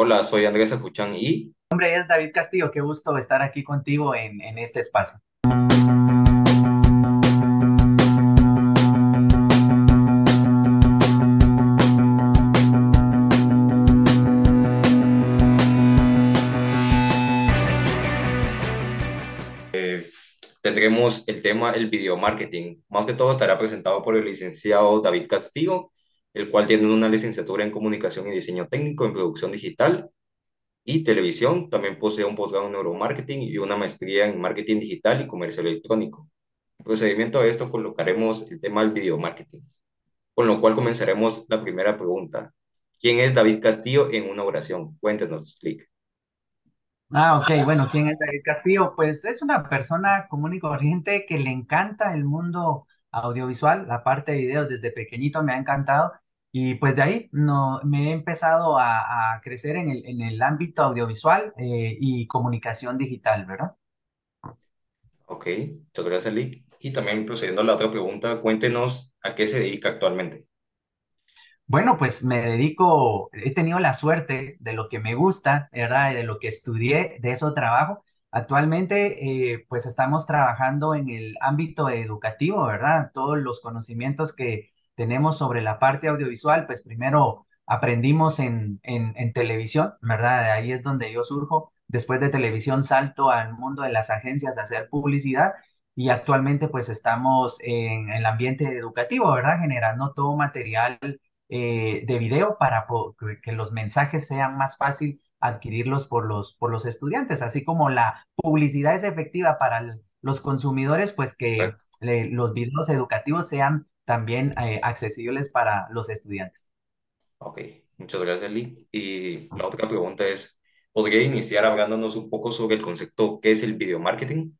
Hola, soy Andrés Acuchán y nombre es David Castillo, qué gusto estar aquí contigo en, en este espacio. eh, tendremos el tema el video marketing. Más que todo estará presentado por el licenciado David Castillo, el cual tiene una licenciatura en comunicación y diseño técnico en producción digital y televisión. También posee un posgrado en neuromarketing y una maestría en marketing digital y comercio electrónico. En procedimiento a esto colocaremos el tema del video marketing, con lo cual comenzaremos la primera pregunta. ¿Quién es David Castillo en una oración? Cuéntenos, Lick. Ah, ok, bueno, ¿quién es David Castillo? Pues es una persona común y corriente que le encanta el mundo audiovisual, la parte de videos desde pequeñito me ha encantado y pues de ahí no, me he empezado a, a crecer en el, en el ámbito audiovisual eh, y comunicación digital, ¿verdad? Ok, muchas gracias, Lick. Y también procediendo a la otra pregunta, cuéntenos a qué se dedica actualmente. Bueno, pues me dedico, he tenido la suerte de lo que me gusta, ¿verdad? De lo que estudié, de eso trabajo. Actualmente, eh, pues estamos trabajando en el ámbito educativo, ¿verdad? Todos los conocimientos que tenemos sobre la parte audiovisual, pues primero aprendimos en, en, en televisión, ¿verdad? Ahí es donde yo surjo. Después de televisión salto al mundo de las agencias a hacer publicidad y actualmente pues estamos en el ambiente educativo, ¿verdad? Generando todo material eh, de video para que los mensajes sean más fácil adquirirlos por los, por los estudiantes, así como la publicidad es efectiva para el- los consumidores, pues que le- los videos educativos sean también eh, accesibles para los estudiantes. Ok, muchas gracias, Lick. Y la otra pregunta es, ¿podría iniciar hablándonos un poco sobre el concepto qué es el video marketing?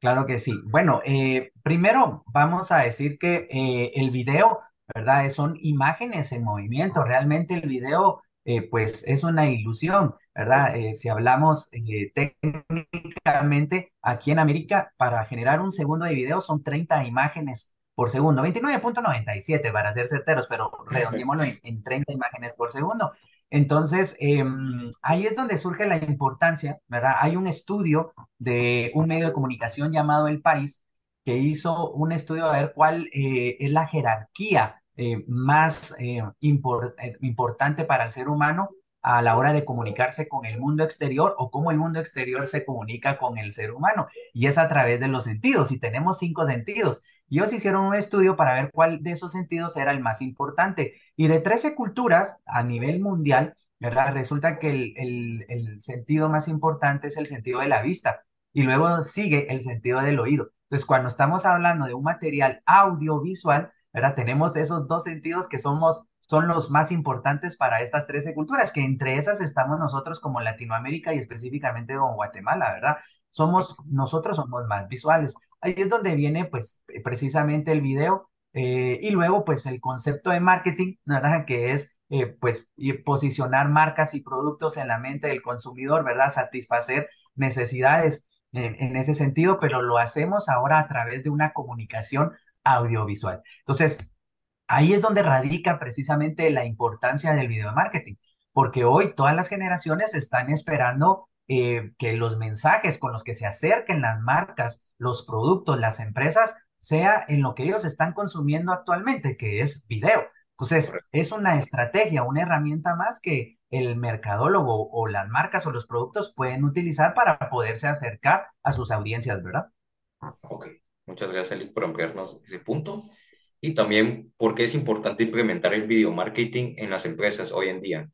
Claro que sí. Bueno, eh, primero vamos a decir que eh, el video, ¿verdad? Son imágenes en movimiento. Realmente el video, eh, pues es una ilusión, ¿verdad? Si hablamos técnicamente aquí en América, para generar un segundo de video son 30 imágenes por segundo, veintinueve punto noventa y siete para ser certeros, pero redondeémoslo en, en 30 imágenes por segundo. Entonces, em, ahí es donde surge la importancia, ¿verdad? Hay un estudio de un medio de comunicación llamado El País, que hizo un estudio a ver cuál eh, es la jerarquía eh, más eh, impor- eh, importante para el ser humano a la hora de comunicarse con el mundo exterior o cómo el mundo exterior se comunica con el ser humano. Y es a través de los sentidos. Y tenemos cinco sentidos. Y ellos hicieron un estudio para ver cuál de esos sentidos era el más importante. Y de 13 culturas a nivel mundial, ¿verdad? Resulta que el, el el sentido más importante es el sentido de la vista y luego sigue el sentido del oído. Entonces, cuando estamos hablando de un material audiovisual, ¿verdad? Tenemos esos dos sentidos que somos, son los más importantes para estas 13 culturas, que entre esas estamos nosotros como Latinoamérica y específicamente con Guatemala, ¿verdad? Somos, nosotros somos más visuales. Ahí es donde viene, pues, precisamente el video eh, y luego, pues, el concepto de marketing, ¿verdad? Que es, eh, pues, posicionar marcas y productos en la mente del consumidor, ¿verdad? Satisfacer necesidades en, ese sentido, pero lo hacemos ahora a través de una comunicación audiovisual. Entonces, ahí es donde radica precisamente la importancia del video marketing, porque hoy todas las generaciones están esperando eh, que los mensajes con los que se acerquen las marcas, los productos, las empresas, sea en lo que ellos están consumiendo actualmente, que es video. Entonces, Correcto. es una estrategia, una herramienta más que el mercadólogo o las marcas o los productos pueden utilizar para poderse acercar a sus audiencias, ¿verdad? Ok, muchas gracias, Lick, por ampliarnos ese punto. Y también, ¿por qué es importante implementar el video marketing en las empresas hoy en día?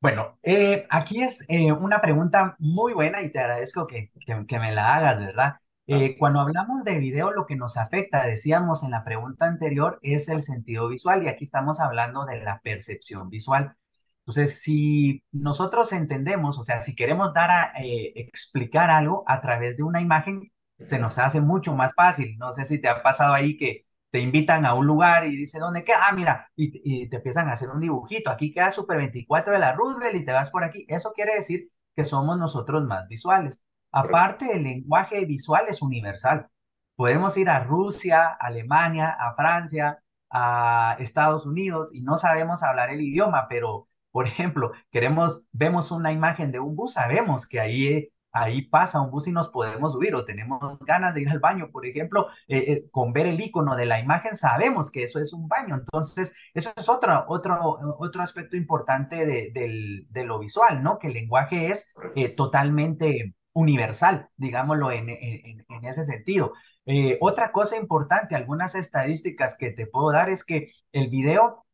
Bueno, eh, aquí es eh, una pregunta muy buena y te agradezco que, que- que me la hagas, ¿verdad? Ah, Eh, cuando hablamos de video, lo que nos afecta, decíamos en la pregunta anterior, es el sentido visual y aquí estamos hablando de la percepción visual. Entonces, si nosotros entendemos, o sea, si queremos dar a explicar algo a través de una imagen, se nos hace mucho más fácil. No sé si te ha pasado ahí que te invitan a un lugar y dice, ¿dónde queda? Ah, mira, y, te empiezan a hacer un dibujito. Aquí queda Super 24 de la Roosevelt y te vas por aquí. Eso quiere decir que somos nosotros más visuales. Aparte, el lenguaje visual es universal. Podemos ir a Rusia, Alemania, a Francia, a Estados Unidos y no sabemos hablar el idioma, pero Por ejemplo, queremos, vemos una imagen de un bus, sabemos que ahí ahí pasa un bus y nos podemos subir o tenemos ganas de ir al baño, por ejemplo, eh, eh, con ver el icono de la imagen sabemos que eso es un baño. Entonces, eso es otro, otro, otro aspecto importante de, de, lo visual, ¿no? Que el lenguaje es eh, totalmente universal, digámoslo en, en, en ese sentido. otra cosa importante, algunas estadísticas que te puedo dar es que el video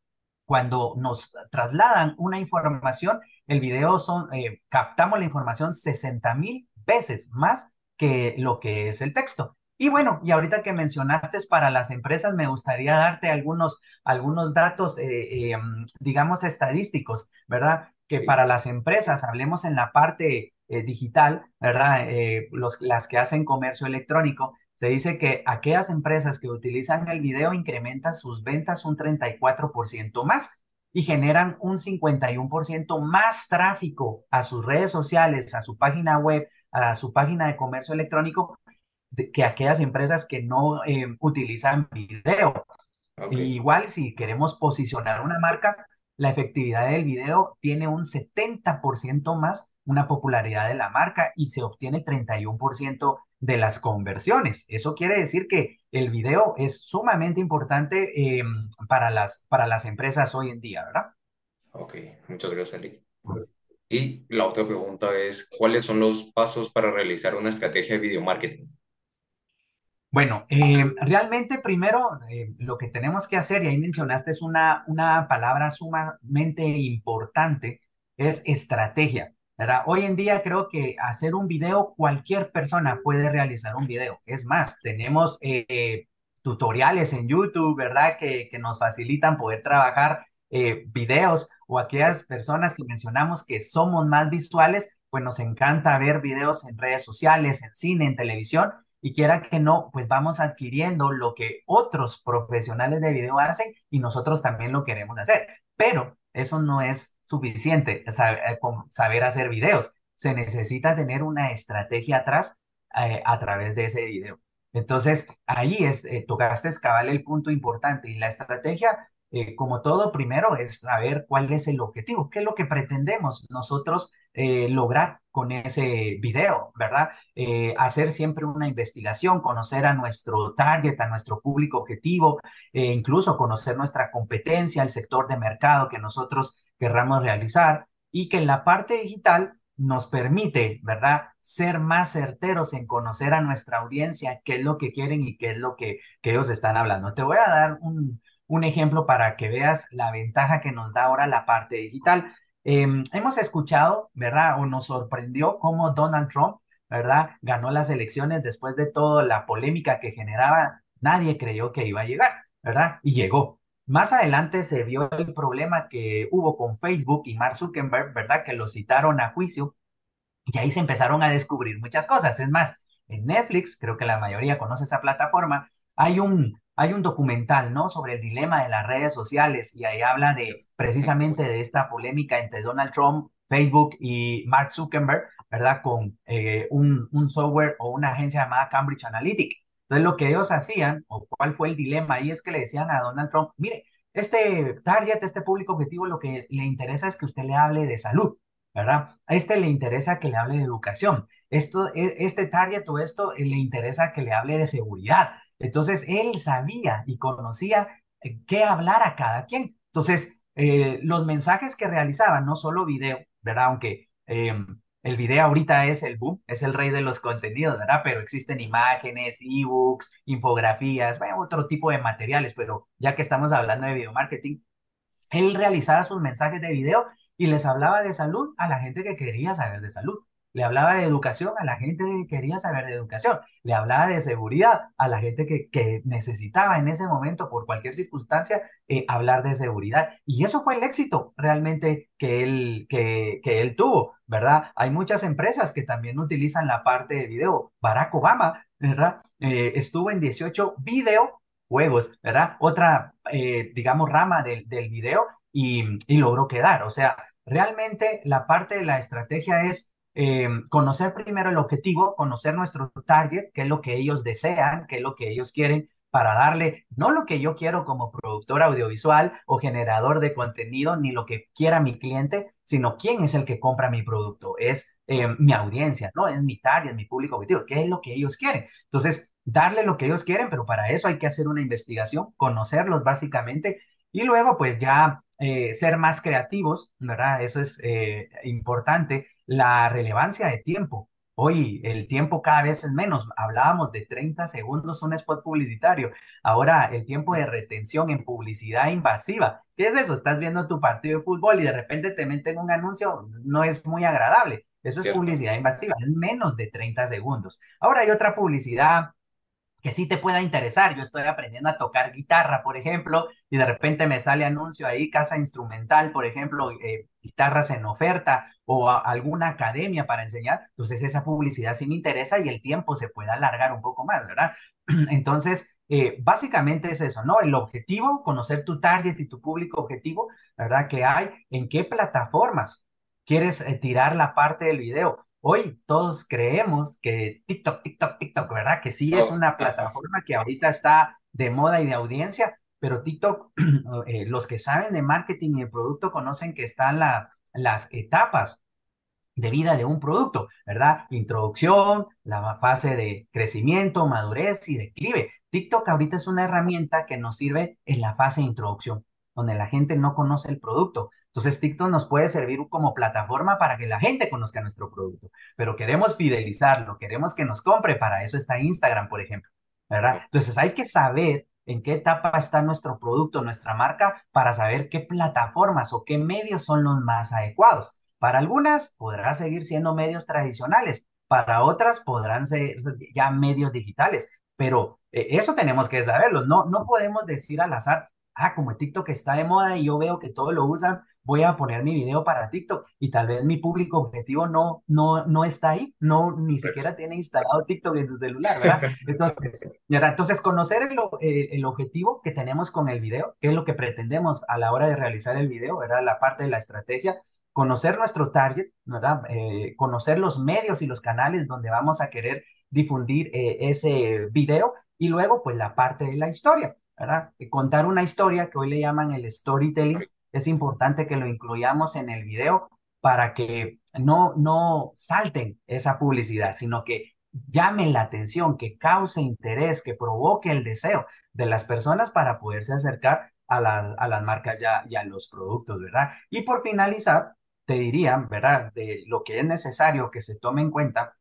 cuando nos trasladan una información, el video son, eh, captamos la información 60 mil veces más que lo que es el texto. Y bueno, y ahorita que mencionaste para las empresas, me gustaría darte algunos, algunos datos, eh, eh, digamos, estadísticos, ¿verdad? Que para las empresas, hablemos en la parte digital, ¿verdad? Los, las que hacen comercio electrónico, se dice que aquellas empresas que utilizan el video incrementan sus ventas un 34% más y generan un 51% más tráfico a sus redes sociales, a su página web, a su página de comercio electrónico, que aquellas empresas que no eh, utilizan video. igual si queremos posicionar una marca, la efectividad del video tiene un 70% más una popularidad de la marca y se obtiene 31% de las conversiones. Eso quiere decir que el video es sumamente importante em, para, las, para las empresas hoy en día, ¿verdad? Ok, muchas gracias, Lee. Y la otra pregunta es, ¿cuáles son los pasos para realizar una estrategia de video marketing? Bueno, em, realmente primero em, lo que tenemos que hacer, y ahí mencionaste, es una, una palabra sumamente importante, es estrategia. Hoy en día creo que hacer un video, cualquier persona puede realizar un video. Es más, tenemos eh, tutoriales en YouTube, ¿verdad? Que, nos facilitan poder trabajar eh, videos o aquellas personas que mencionamos que somos más visuales, pues nos encanta ver videos en redes sociales, en cine, en televisión, y quiera que no, pues vamos adquiriendo lo que otros profesionales de video hacen y nosotros también lo queremos hacer. Pero eso no es suficiente saber, saber hacer videos. Se necesita tener una estrategia atrás eh, a través de ese video. Entonces, ahí es, eh, tocaste escalar el punto importante y la estrategia, eh, como todo, primero es saber cuál es el objetivo, qué es lo que pretendemos nosotros lograr con ese video, ¿verdad? hacer siempre una investigación, conocer a nuestro target, a nuestro público objetivo, incluso conocer nuestra competencia, el sector de mercado que nosotros querramos realizar y que en la parte digital nos permite, ¿verdad? Ser más certeros en conocer a nuestra audiencia, qué es lo que quieren y qué es lo que, que ellos están hablando. Te voy a dar un, ejemplo para que veas la ventaja que nos da ahora la parte digital. Em, hemos escuchado, ¿verdad? O nos sorprendió cómo Donald Trump, ¿verdad? Ganó las elecciones después de toda la polémica que generaba. Nadie creyó que iba a llegar, ¿verdad? Y llegó. Más adelante se vio el problema que hubo con Facebook y Mark Zuckerberg, ¿verdad? Que lo citaron a juicio y ahí se empezaron a descubrir muchas cosas. Es más, en Netflix, creo que la mayoría conoce esa plataforma, hay un, hay un documental, ¿no? Sobre el dilema de las redes sociales y ahí habla de precisamente de esta polémica entre Donald Trump, Facebook y Mark Zuckerberg, ¿verdad? Con eh, un, un software o una agencia llamada Cambridge Analytica. Entonces, lo que ellos hacían, o cuál fue el dilema ahí, es que le decían a Donald Trump, mire, este target, este público objetivo, lo que le interesa es que usted le hable de salud, ¿verdad? A este le interesa que le hable de educación. Esto, e, este target o esto le interesa que le hable de seguridad. Entonces, él sabía y conocía eh, qué hablar a cada quien. Entonces, eh, los mensajes que realizaban, no solo video, ¿verdad? Aunque em, el video ahorita es el boom, es el rey de los contenidos, ¿verdad? Pero existen imágenes, ebooks, infografías, otro tipo de materiales, pero ya que estamos hablando de video marketing, él realizaba sus mensajes de video y les hablaba de salud a la gente que quería saber de salud le hablaba de educación a la gente que quería saber de educación, le hablaba de seguridad a la gente que, que necesitaba en ese momento, por cualquier circunstancia, eh, hablar de seguridad. Y eso fue el éxito realmente que él, que, que él tuvo, ¿verdad? Hay muchas empresas que también utilizan la parte de video. Barack Obama, ¿verdad? Eh, estuvo en 18 videojuegos, ¿verdad? Otra, eh, digamos, rama del, del video y, y logró quedar. O sea, realmente la parte de la estrategia es eh, conocer primero el objetivo, conocer nuestro target, qué es lo que ellos desean, qué es lo que ellos quieren, para darle no lo que yo quiero como productor audiovisual o generador de contenido, ni lo que quiera mi cliente, sino quién es el que compra mi producto. Es eh, mi audiencia, ¿no? Es mi target, mi público objetivo. ¿Qué es lo que ellos quieren? Entonces, darle lo que ellos quieren, pero para eso hay que hacer una investigación, conocerlos básicamente y luego pues ya eh, ser más creativos, ¿verdad? Eso es eh, importante. La relevancia de tiempo. Hoy el tiempo cada vez es menos. Hablábamos de 30 segundos un spot publicitario. Ahora el tiempo de retención en publicidad invasiva. ¿Qué es eso? Estás viendo tu partido de fútbol y de repente te meten un anuncio, no es muy agradable. Eso es publicidad invasiva, es menos de 30 segundos. Ahora hay otra publicidad que sí te pueda interesar. Yo estoy aprendiendo a tocar guitarra, por ejemplo, y de repente me sale anuncio ahí, casa instrumental, por ejemplo, eh, guitarras en oferta o alguna academia para enseñar. Entonces esa publicidad sí me interesa y el tiempo se puede alargar un poco más, ¿verdad? Entonces, eh, básicamente es eso, ¿no? El objetivo, conocer tu target y tu público objetivo, ¿verdad? Que hay, en qué plataformas quieres eh, tirar la parte del video Hoy todos creemos que TikTok, TikTok, TikTok, ¿verdad? Que sí es una plataforma que ahorita está de moda y de audiencia, pero TikTok, eh, los que saben de marketing y de producto conocen que están las etapas de vida de un producto, ¿verdad? Introducción, la fase de crecimiento, madurez y declive. TikTok ahorita es una herramienta que nos sirve en la fase de introducción, donde la gente no conoce el producto, entonces, TikTok nos puede servir como plataforma para que la gente conozca nuestro producto, pero queremos fidelizarlo, queremos que nos compre, para eso está Instagram, por ejemplo, ¿verdad? Entonces, hay que saber en qué etapa está nuestro producto, nuestra marca, para saber qué plataformas o qué medios son los más adecuados. Para algunas podrá seguir siendo medios tradicionales, para otras podrán ser ya medios digitales, pero eh, eso tenemos que saberlo. No, no podemos decir al azar, ah, como TikTok está de moda y yo veo que todos lo usan, voy a poner mi video para TikTok y tal vez mi público objetivo no, no, no está ahí, no, ni siquiera tiene instalado TikTok en su celular, ¿verdad? Entonces, entonces conocer el, eh, el, objetivo que tenemos con el video, qué es lo que pretendemos a la hora de realizar el video, ¿verdad? La parte de la estrategia, conocer nuestro target, ¿verdad? Eh, conocer los medios y los canales donde vamos a querer difundir eh, ese video y luego pues la parte de la historia, ¿verdad? Contar una historia que hoy le llaman el storytelling, es importante que lo incluyamos en el video para que no, no salten esa publicidad, sino que llamen la atención, que cause interés, que provoque el deseo de las personas para poderse acercar a, a las marcas ya, y a los productos, ¿verdad? Y por finalizar, te diría, ¿verdad? De lo que es necesario que se tome en cuenta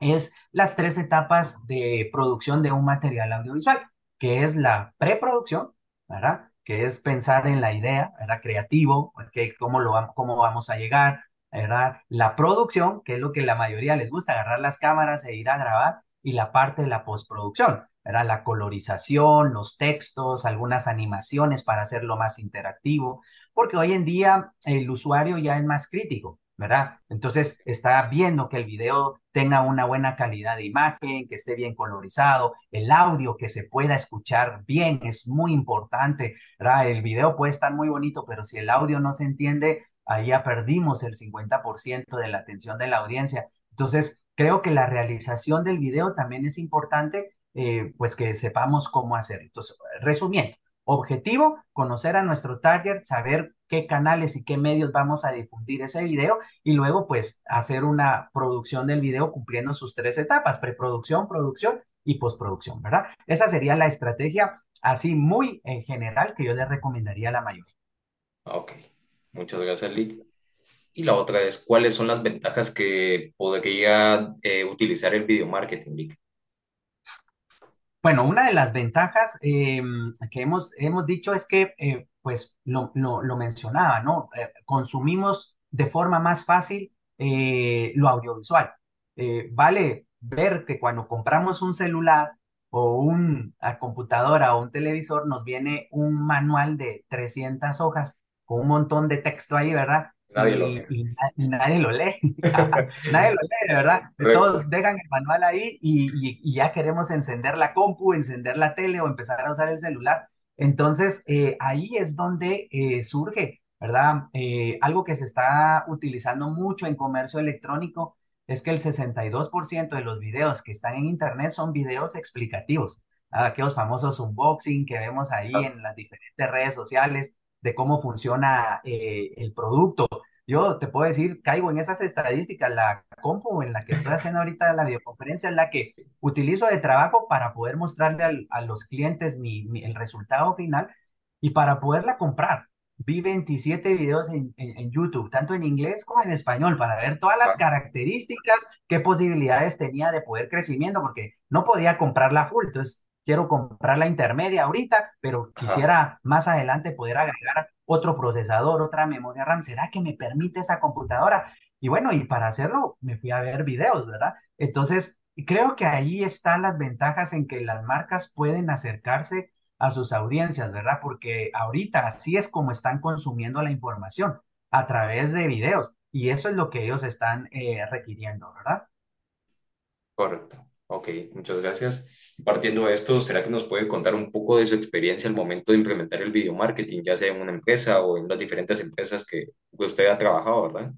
es las tres etapas de producción de un material audiovisual, que es la preproducción, ¿verdad? Que es pensar en la idea, ¿verdad? Creativo, que cómo, lo, cómo vamos a llegar, ¿verdad? La producción, que es lo que la mayoría les gusta, agarrar las cámaras e ir a grabar, y la parte de la postproducción, ¿verdad? La colorización, los textos, algunas animaciones para hacerlo más interactivo, porque hoy en día el usuario ya es más crítico, ¿verdad? Entonces está viendo que el video tenga una buena calidad de imagen, que esté bien colorizado, el audio que se pueda escuchar bien es muy importante, ¿verdad? El video puede estar muy bonito, pero si el audio no se entiende, ahí ya perdimos el 50% de la atención de la audiencia. Entonces, creo que la realización del video también es importante, eh, pues que sepamos cómo hacer. Entonces, resumiendo, objetivo, conocer a nuestro target, saber qué canales y qué medios vamos a difundir ese video y luego pues hacer una producción del video cumpliendo sus tres etapas, preproducción, producción y postproducción, ¿verdad? Esa sería la estrategia así muy en general que yo le recomendaría a la mayoría. Ok, muchas gracias, Lee. Y la otra es, ¿cuáles son las ventajas que podría eh, utilizar el video marketing, Lick? Bueno, una de las ventajas em, que hemos, hemos dicho es que eh, pues lo, lo, mencionaba, ¿no? Eh, consumimos de forma más fácil eh, lo audiovisual. Vale ver que cuando compramos un celular o una computadora o un televisor, nos viene un manual de 300 hojas con un montón de texto ahí, ¿verdad? Nadie lo lee. Y, nadie lo lee. nadie lo lee, ¿verdad? Todos dejan el manual ahí y, y, ya queremos encender la compu, encender la tele o empezar a usar el celular entonces, eh, ahí es donde eh, surge, ¿verdad? Eh, algo que se está utilizando mucho en comercio electrónico es que el 62% de los videos que están en Internet son videos explicativos. aquellos famosos unboxing que vemos ahí en las diferentes redes sociales de cómo funciona eh, el producto. Yo te puedo decir, caigo en esas estadísticas, la compu en la que estoy haciendo ahorita la videoconferencia es la que utilizo de trabajo para poder mostrarle al- a los clientes mi, mi- el resultado final y para poderla comprar. Vi 27 videos en, en- en YouTube, tanto en inglés como en español, para ver todas las características, qué posibilidades tenía de poder crecimiento, porque no podía comprarla full. Entonces, quiero comprar la intermedia ahorita, pero ajá, quisiera más adelante poder agregar otro procesador, otra memoria RAM. ¿Será que me permite esa computadora? Y bueno, y para hacerlo me fui a ver videos, ¿verdad? Entonces, creo que ahí están las ventajas en que las marcas pueden acercarse a sus audiencias, ¿verdad? Porque ahorita así es como están consumiendo la información, a través de videos. Y eso es lo que ellos están eh, requiriendo, ¿verdad? correcto. Ok, muchas gracias. Partiendo de esto, ¿será que nos puede contar un poco de su experiencia al momento de implementar el video marketing, ya sea en una empresa o en las diferentes empresas que usted ha trabajado, ¿verdad?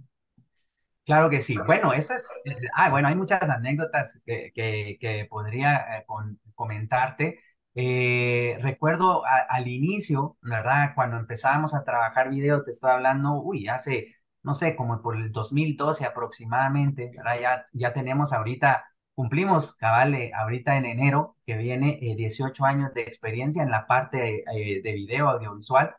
Claro que sí. Bueno, eso es, ah, bueno, hay muchas anécdotas que, que, que podría eh, con- comentarte. Eh, recuerdo a- al inicio, ¿verdad? Cuando empezábamos a trabajar video, te estoy hablando, uy, hace, no sé, como por el 2012 aproximadamente, ¿verdad? Ya, ya tenemos ahorita, cumplimos, cabal, eh, ahorita en enero, que viene eh, 18 años de experiencia en la parte eh, de video audiovisual.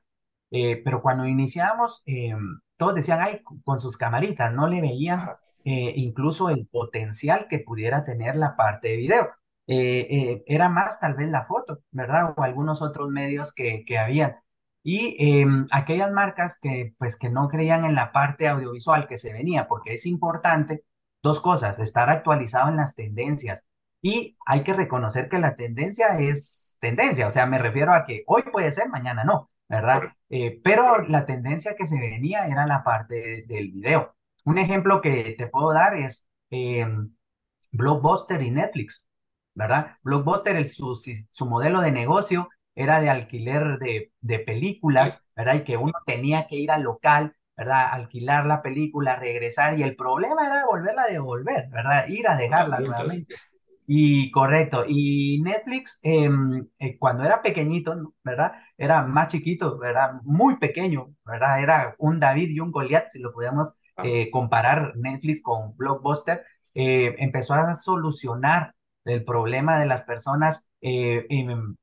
Eh, pero cuando iniciamos, eh, todos decían, ay, con sus camaritas, no le veían incluso el potencial que pudiera tener la parte de video. Era más tal vez la foto, ¿verdad? O algunos otros medios que, que habían. Y eh, aquellas marcas que, pues, que no creían en la parte audiovisual que se venía, porque es importante, dos cosas, estar actualizado en las tendencias. Y hay que reconocer que la tendencia es tendencia, o sea, me refiero a que hoy puede ser, mañana no. ¿verdad? Eh, pero la tendencia que se venía era la parte de- del video. Un ejemplo que te puedo dar es eh, Blockbuster y Netflix, ¿verdad? Blockbuster, el- su, su modelo de negocio era de alquiler de, de películas, ¿verdad? Y que uno tenía que ir al local, ¿verdad? Alquilar la película, regresar, y el problema era volverla a devolver, ¿verdad? Ir a dejarla nuevamente. Y correcto, y Netflix, em, eh, cuando era pequeñito. ¿verdad? Era más chiquito, ¿verdad? Muy pequeño, ¿verdad? Era un David y un Goliat, si lo podemos Ah, eh, comparar Netflix con Blockbuster, eh, empezó a solucionar el problema de las personas eh,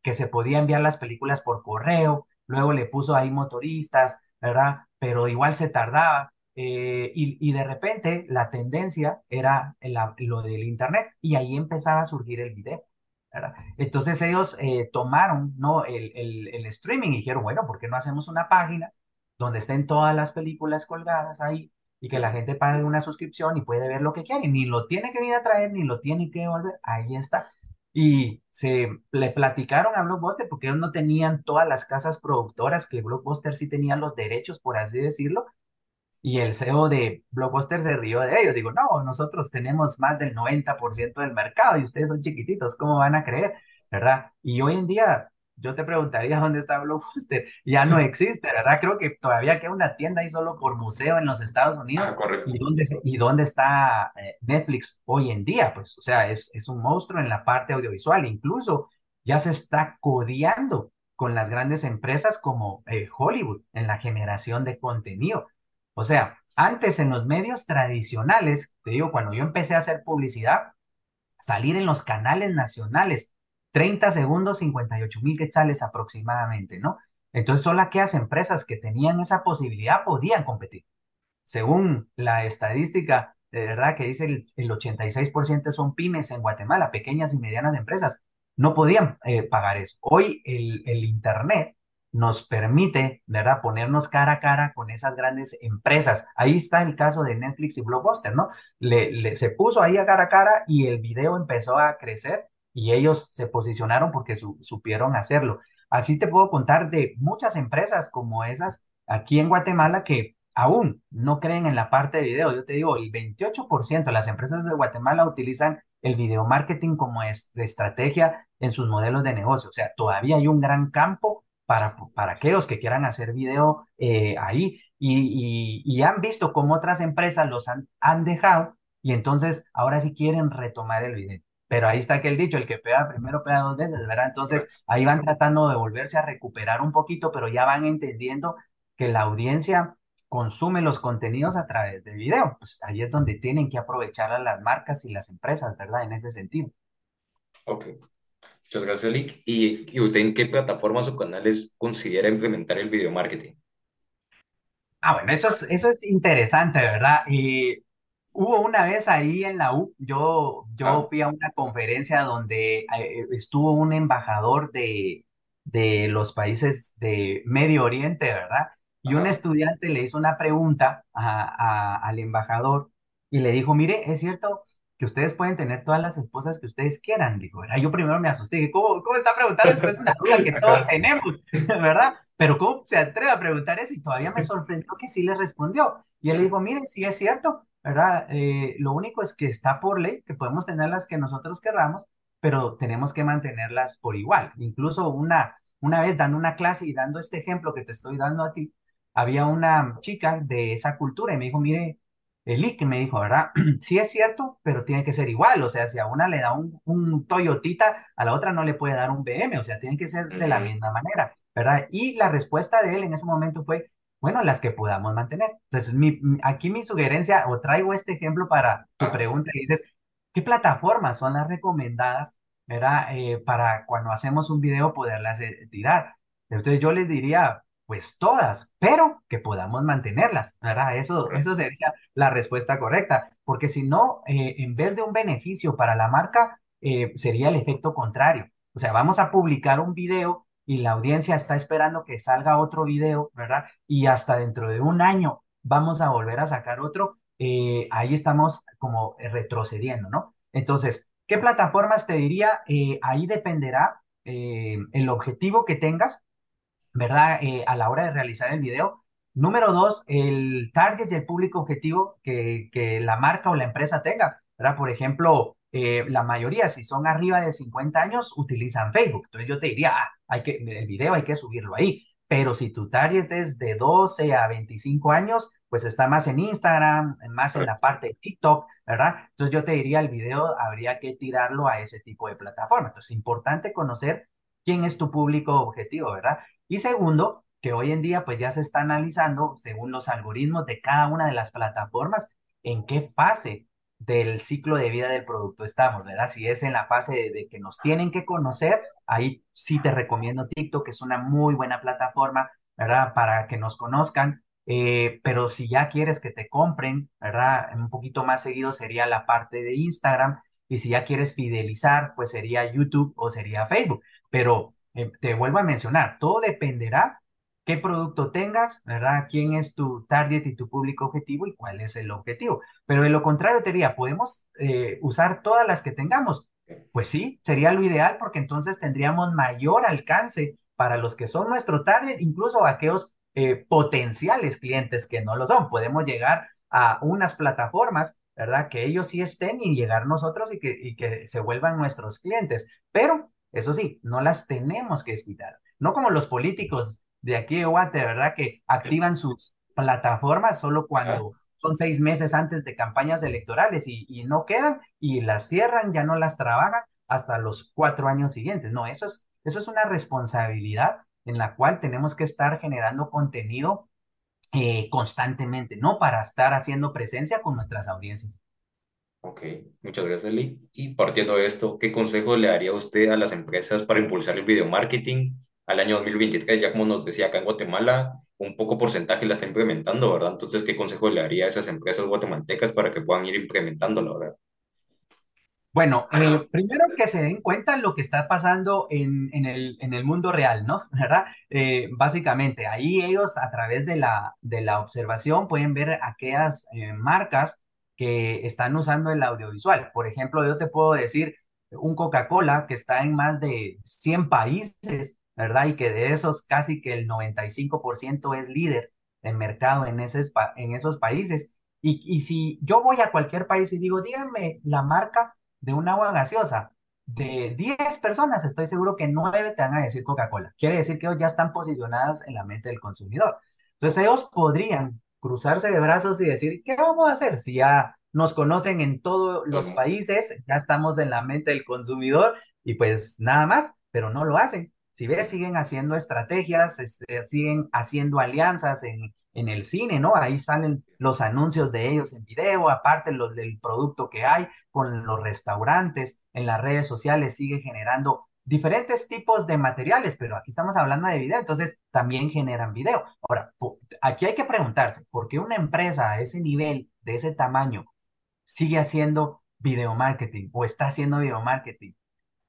que se podía enviar las películas por correo, luego le puso ahí motoristas, ¿verdad? Pero igual se tardaba eh, y, de repente la tendencia era lo del internet y ahí empezaba a surgir el video, ¿verdad? Entonces ellos eh, tomaron, ¿no? el, el, streaming y dijeron, bueno, ¿por qué no hacemos una página donde estén todas las películas colgadas ahí y que la gente pague una suscripción y puede ver lo que quiere? Ni lo tiene que venir a traer, ni lo tiene que devolver, ahí está. Y se le platicaron a Blockbuster porque ellos no tenían todas las casas productoras, que Blockbuster sí tenía los derechos, por así decirlo, y el CEO de Blockbuster se rió de ellos. Digo, no, nosotros tenemos más del 90% del mercado y ustedes son chiquititos, ¿cómo van a creer? ¿Verdad? Y hoy en día, yo te preguntaría dónde está Blockbuster. Ya no existe, ¿verdad? Creo que todavía queda una tienda ahí solo por museo en los Estados ah, Unidos. correcto. ¿Y dónde, y dónde está eh, Netflix hoy en día? Pues, o sea, es, es un monstruo en la parte audiovisual. Incluso ya se está codeando con las grandes empresas como eh, Hollywood en la generación de contenido. O sea, antes en los medios tradicionales, te digo, cuando yo empecé a hacer publicidad, salir en los canales nacionales, 30 segundos, 58 mil quetzales aproximadamente, ¿no? Entonces, solo aquellas empresas que tenían esa posibilidad podían competir según la estadística, de verdad que dice el, el 86% son pymes en Guatemala, pequeñas y medianas empresas, no podían eh, pagar eso. Hoy el, el Internet nos permite, ¿verdad?, ponernos cara a cara con esas grandes empresas. Ahí está el caso de Netflix y Blockbuster, ¿no? Le, le- se puso ahí a cara a cara y el video empezó a crecer y ellos se posicionaron porque su- supieron hacerlo. Así te puedo contar de muchas empresas como esas aquí en Guatemala que aún no creen en la parte de video. Yo te digo, el 28% de las empresas de Guatemala utilizan el video marketing como es- estrategia en sus modelos de negocio. O sea, todavía hay un gran campo para, para aquellos que quieran hacer video eh, ahí y han visto cómo otras empresas los han, han dejado y entonces ahora sí quieren retomar el video. Pero ahí está aquel dicho, el que pega primero pega dos veces, ¿verdad? Entonces ahí van tratando de volverse a recuperar un poquito, pero ya van entendiendo que la audiencia consume los contenidos a través de video. Pues ahí es donde tienen que aprovechar a las marcas y las empresas, ¿verdad? En ese sentido. Ok. Muchas gracias, Lick. ¿Y, ¿Y usted en qué plataformas o canales considera implementar el video marketing? Ah, bueno, eso es, eso es interesante, ¿verdad? Y hubo una vez ahí en la U, yo, yo Ah, fui a una conferencia donde eh, estuvo un embajador de, de los países de Medio Oriente, ¿verdad? Y un estudiante le hizo una pregunta a- a- al embajador y le dijo, mire, ¿es cierto que ustedes pueden tener todas las esposas que ustedes quieran? Dijo, ¿verdad? Yo primero me asusté, dije, ¿cómo, cómo está preguntando esto? Es una duda que todos tenemos, ¿verdad? Pero ¿cómo se atreve a preguntar eso? Y todavía me sorprendió que sí le respondió. Y él le dijo, mire, sí es cierto, ¿verdad? Eh, lo único es que está por ley, que podemos tener las que nosotros querramos, pero tenemos que mantenerlas por igual. Incluso una, una vez dando una clase y dando este ejemplo que te estoy dando a ti, había una chica de esa cultura y me dijo, mire, Eli, que me dijo, ¿verdad? Sí es cierto, pero tiene que ser igual. O sea, si a una le da un, un Toyotita, a la otra no le puede dar un BM. O sea, tienen que ser de la misma manera, ¿verdad? Y la respuesta de él en ese momento fue, bueno, las que podamos mantener. Entonces, mi, aquí mi sugerencia, o traigo este ejemplo para tu Ajá. pregunta, y dices, ¿qué plataformas son las recomendadas, ¿verdad? Eh, para cuando hacemos un video poderlas eh, tirar. Entonces, yo les diría, pues todas, pero que podamos mantenerlas, ¿verdad? Eso, eso sería la respuesta correcta, porque si no, eh, en vez de un beneficio para la marca, eh, sería el efecto contrario. O sea, vamos a publicar un video y la audiencia está esperando que salga otro video, ¿verdad? Y hasta dentro de un año vamos a volver a sacar otro, eh, ahí estamos como retrocediendo, ¿no? Entonces, ¿qué plataformas te diría? Ahí dependerá el objetivo que tengas ¿verdad? Eh, a la hora de realizar el video. Número dos, el target del público objetivo que, que la marca o la empresa tenga, ¿verdad? Por ejemplo, eh, la mayoría, si son arriba de 50 años, utilizan Facebook. Entonces yo te diría, ah, hay que, el video hay que subirlo ahí. Pero si tu target es de 12 a 25 años, pues está más en Instagram, más en la parte de TikTok, ¿verdad? Entonces yo te diría, el video habría que tirarlo a ese tipo de plataforma. Entonces, es importante conocer quién es tu público objetivo, ¿verdad? Y segundo, que hoy en día pues ya se está analizando, según los algoritmos de cada una de las plataformas, en qué fase del ciclo de vida del producto estamos, ¿verdad? Si es en la fase de, que nos tienen que conocer, ahí sí te recomiendo TikTok, que es una muy buena plataforma, ¿verdad? Para que nos conozcan. Eh, pero si ya quieres que te compren, ¿verdad? Un poquito más seguido sería la parte de Instagram. Y si ya quieres fidelizar, pues sería YouTube o sería Facebook. Pero eh, te vuelvo a mencionar, todo dependerá qué producto tengas, ¿verdad? ¿Quién es tu target y tu público objetivo y cuál es el objetivo? Pero de lo contrario, te diría, ¿podemos eh, usar todas las que tengamos? Pues sí, sería lo ideal porque entonces tendríamos mayor alcance para los que son nuestro target, incluso aquellos eh, potenciales clientes que no lo son. Podemos llegar a unas plataformas, ¿verdad? Que ellos sí estén y llegar nosotros y que, y que se vuelvan nuestros clientes. Pero eso sí, no las tenemos que desquitar. No como los políticos de aquí de Guate, ¿verdad? Que activan sus plataformas solo cuando son seis meses antes de campañas electorales y, y no quedan y las cierran, ya no las trabajan hasta los cuatro años siguientes. No, eso es, eso es una responsabilidad en la cual tenemos que estar generando contenido eh, constantemente, ¿no? Para estar haciendo presencia con nuestras audiencias. Ok, muchas gracias, Lee. Y partiendo de esto, ¿qué consejo le daría usted a las empresas para impulsar el video marketing al año 2023? Ya como nos decía acá en Guatemala, un poco porcentaje la está implementando, ¿verdad? Entonces, ¿qué consejo le daría a esas empresas guatemaltecas para que puedan ir implementándolo, ¿verdad? Bueno, eh, primero que se den cuenta lo que está pasando en, en el, en el mundo real, ¿no? ¿Verdad? Eh, básicamente, ahí ellos a través de la, de la observación pueden ver aquellas eh, marcas que están usando el audiovisual. Por ejemplo, yo te puedo decir un Coca-Cola que está en más de 100 países, ¿verdad? Y que de esos casi que el 95% es líder de mercado en, esos países. Y, si yo voy a cualquier país y digo, díganme la marca de un agua gaseosa, de 10 personas, estoy seguro que 9 te van a decir Coca-Cola. Quiere decir que ellos ya están posicionados en la mente del consumidor. Entonces ellos podrían cruzarse de brazos y decir, ¿qué vamos a hacer? Si ya nos conocen en todos los países, ya estamos en la mente del consumidor y pues nada más, pero no lo hacen. Si ves, siguen haciendo estrategias, este, siguen haciendo alianzas en, en el cine, ¿no? Ahí salen los anuncios de ellos en video, aparte los del producto que hay, con los restaurantes, en las redes sociales sigue generando diferentes tipos de materiales, pero aquí estamos hablando de video, entonces también generan video. Ahora, aquí hay que preguntarse, ¿por qué una empresa a ese nivel, de ese tamaño, sigue haciendo video marketing o está haciendo video marketing?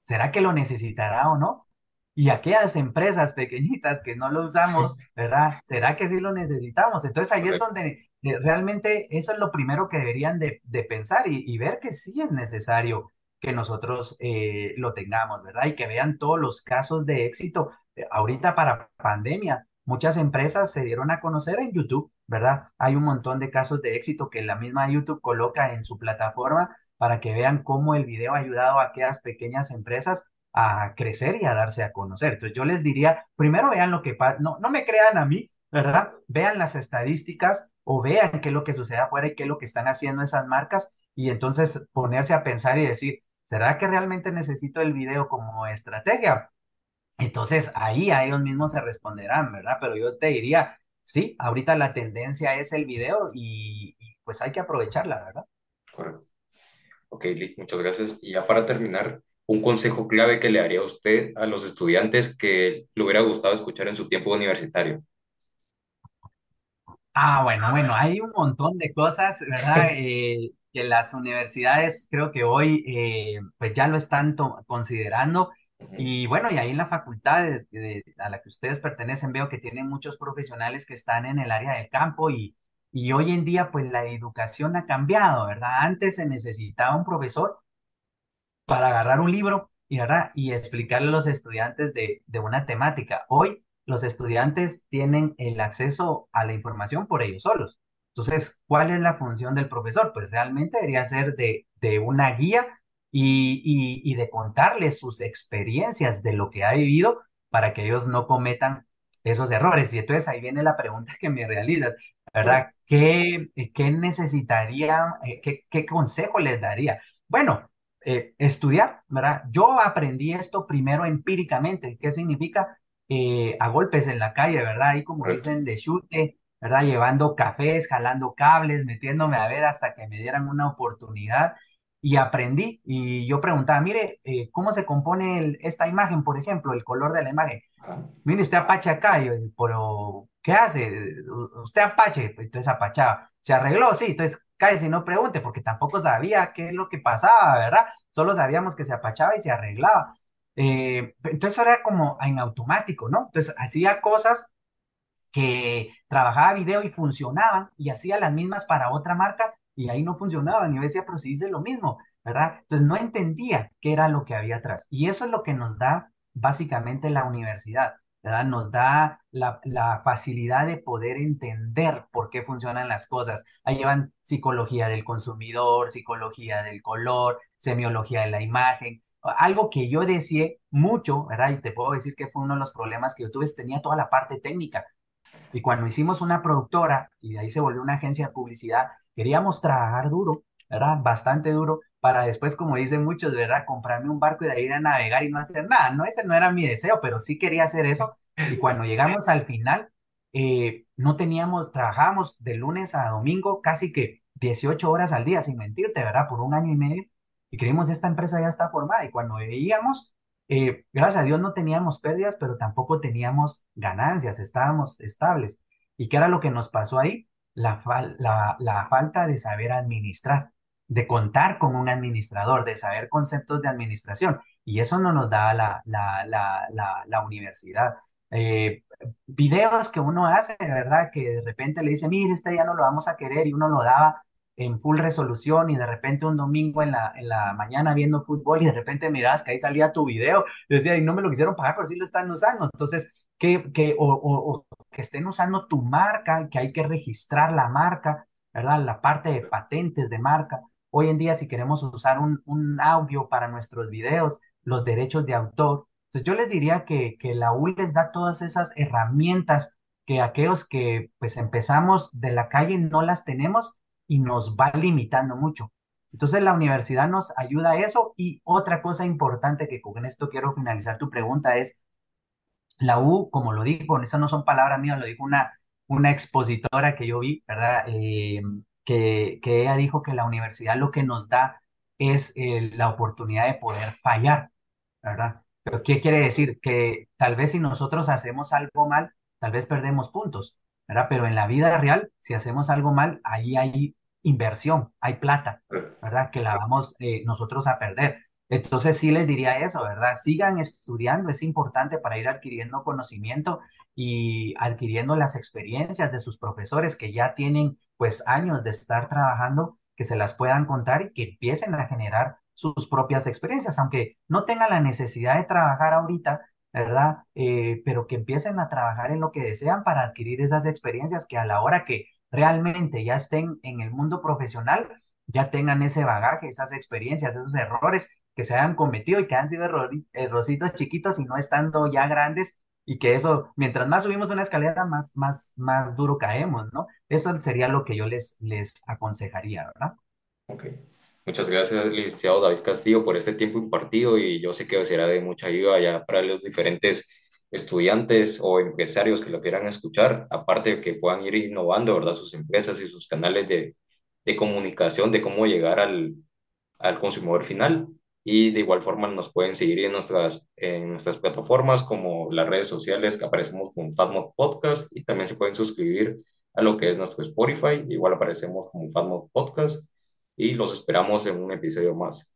¿Será que lo necesitará o no? Y aquellas empresas pequeñitas que no lo usamos, ¿verdad? ¿Será que sí lo necesitamos? Entonces ahí es donde eh, realmente eso es lo primero que deberían de, pensar y, ver que sí es necesario que nosotros eh, lo tengamos, ¿verdad? Y que vean todos los casos de éxito. Eh, ahorita para pandemia, muchas empresas se dieron a conocer en YouTube, ¿verdad? Hay un montón de casos de éxito que la misma YouTube coloca en su plataforma para que vean cómo el video ha ayudado a aquellas pequeñas empresas a crecer y a darse a conocer. Entonces yo les diría, primero vean lo que pasa, no, no me crean a mí, ¿verdad? Vean las estadísticas o vean qué es lo que sucede afuera y qué es lo que están haciendo esas marcas y entonces ponerse a pensar y decir, ¿será que realmente necesito el video como estrategia? Entonces ahí a ellos mismos se responderán, ¿verdad? Pero yo te diría, sí, ahorita la tendencia es el video y, y pues hay que aprovecharla, ¿verdad? Correcto. Ok, Liz, muchas gracias. Y ya para terminar, un consejo clave que le daría a usted a los estudiantes que le hubiera gustado escuchar en su tiempo universitario? Ah, bueno, bueno, hay un montón de cosas, ¿verdad? Eh, que las universidades creo que hoy eh, pues ya lo están considerando. Y bueno, y ahí en la facultad a la que ustedes pertenecen veo que tienen muchos profesionales que están en el área del campo y, y hoy en día pues la educación ha cambiado, ¿verdad? Antes se necesitaba un profesor para agarrar un libro y, y explicarle a los estudiantes de, de una temática. Hoy los estudiantes tienen el acceso a la información por ellos solos. Entonces, ¿cuál es la función del profesor? Pues realmente debería ser de, de una guía y, y, y, de contarles sus experiencias de lo que ha vivido para que ellos no cometan esos errores. Y entonces ahí viene la pregunta que me realizas, ¿verdad? ¿Qué, qué necesitaría, eh, qué, qué consejo les daría? Bueno, eh, estudiar, ¿verdad? Yo aprendí esto primero empíricamente. ¿Qué significa? Eh, a golpes en la calle, ¿verdad? Ahí como dicen de chute, ¿verdad? Llevando cafés, jalando cables, metiéndome a ver hasta que me dieran una oportunidad y aprendí. Y yo preguntaba, mire, eh, ¿cómo se compone esta imagen, por ejemplo, el color de la imagen? Mire, usted apache acá, yo, pero ¿qué hace? Usted apache, entonces apachaba. ¿Se arregló? Sí, entonces cállese y no pregunte, porque tampoco sabía qué es lo que pasaba, ¿verdad? Solo sabíamos que se apachaba y se arreglaba. Eh, entonces era como en automático, ¿no? Entonces hacía cosas que trabajaba video y funcionaban y hacía las mismas para otra marca y ahí no funcionaban. Y yo decía, pero si dice lo mismo, ¿verdad? Entonces no entendía qué era lo que había atrás. Y eso es lo que nos da básicamente la universidad. ¿verdad? Nos da la, la, facilidad de poder entender por qué funcionan las cosas. Ahí llevan psicología del consumidor, psicología del color, semiología de la imagen. Algo que yo decía mucho, ¿verdad? Y te puedo decir que fue uno de los problemas que yo tuve, tenía toda la parte técnica. Y cuando hicimos una productora y de ahí se volvió una agencia de publicidad, queríamos trabajar duro, ¿verdad? Bastante duro, para después, como dicen muchos, ¿verdad? Comprarme un barco y de ahí ir a navegar y no hacer nada. No, ese no era mi deseo, pero sí quería hacer eso. Y cuando llegamos al final, eh, no teníamos, trabajábamos de lunes a domingo casi que 18 horas al día, sin mentirte, ¿verdad? Por un año y medio. Y creímos, esta empresa ya está formada. Y cuando veíamos, eh, gracias a Dios no teníamos pérdidas, pero tampoco teníamos ganancias, estábamos estables. ¿Y qué era lo que nos pasó ahí? La, falta de saber administrar de contar con un administrador, de saber conceptos de administración. Y eso no nos da la, universidad. Eh, videos que uno hace, ¿verdad? Que de repente le dice, mire, este ya no lo vamos a querer y uno lo daba en full resolución y de repente un domingo en la, en la mañana viendo fútbol y de repente miras que ahí salía tu video. decía, y no me lo quisieron pagar, pero sí lo están usando. Entonces, que, que, o, o, que estén usando tu marca, que hay que registrar la marca, ¿verdad? La parte de patentes de marca. Hoy en día, si queremos usar un, audio para nuestros videos, los derechos de autor, entonces yo les diría que, que la U les da todas esas herramientas que aquellos que pues empezamos de la calle no las tenemos y nos va limitando mucho. Entonces la universidad nos ayuda a eso y otra cosa importante que con esto quiero finalizar tu pregunta es, la U, como lo dijo, esas no son palabras mías, lo dijo una, una expositora que yo vi, ¿verdad? Eh, que, que ella dijo que la universidad lo que nos da es eh, la oportunidad de poder fallar, ¿verdad? Pero ¿qué quiere decir? Que tal vez si nosotros hacemos algo mal, tal vez perdemos puntos, ¿verdad? Pero en la vida real, si hacemos algo mal, ahí hay inversión, hay plata, ¿verdad? Que la vamos eh, nosotros a perder. Entonces sí les diría eso, ¿verdad? Sigan estudiando, es importante para ir adquiriendo conocimiento y adquiriendo las experiencias de sus profesores que ya tienen pues años de estar trabajando, que se las puedan contar y que empiecen a generar sus propias experiencias, aunque no tengan la necesidad de trabajar ahorita, ¿verdad? Eh, pero que empiecen a trabajar en lo que desean para adquirir esas experiencias que a la hora que realmente ya estén en el mundo profesional, ya tengan ese bagaje, esas experiencias, esos errores que se hayan cometido y que han sido errorcitos chiquitos y no estando ya grandes y que eso, mientras más subimos una escalera, más, más, más duro caemos, ¿no? Eso sería lo que yo les, les aconsejaría, ¿verdad? Ok. Muchas gracias, licenciado David Castillo, por este tiempo impartido y yo sé que será de mucha ayuda ya para los diferentes estudiantes o empresarios que lo quieran escuchar, aparte de que puedan ir innovando, ¿verdad? Sus empresas y sus canales de, de comunicación, de cómo llegar al, al consumidor final. Y de igual forma nos pueden seguir en nuestras, en nuestras plataformas como las redes sociales que aparecemos como FatMod Podcast y también se pueden suscribir a lo que es nuestro Spotify. Igual aparecemos como FatMod Podcast y los esperamos en un episodio más.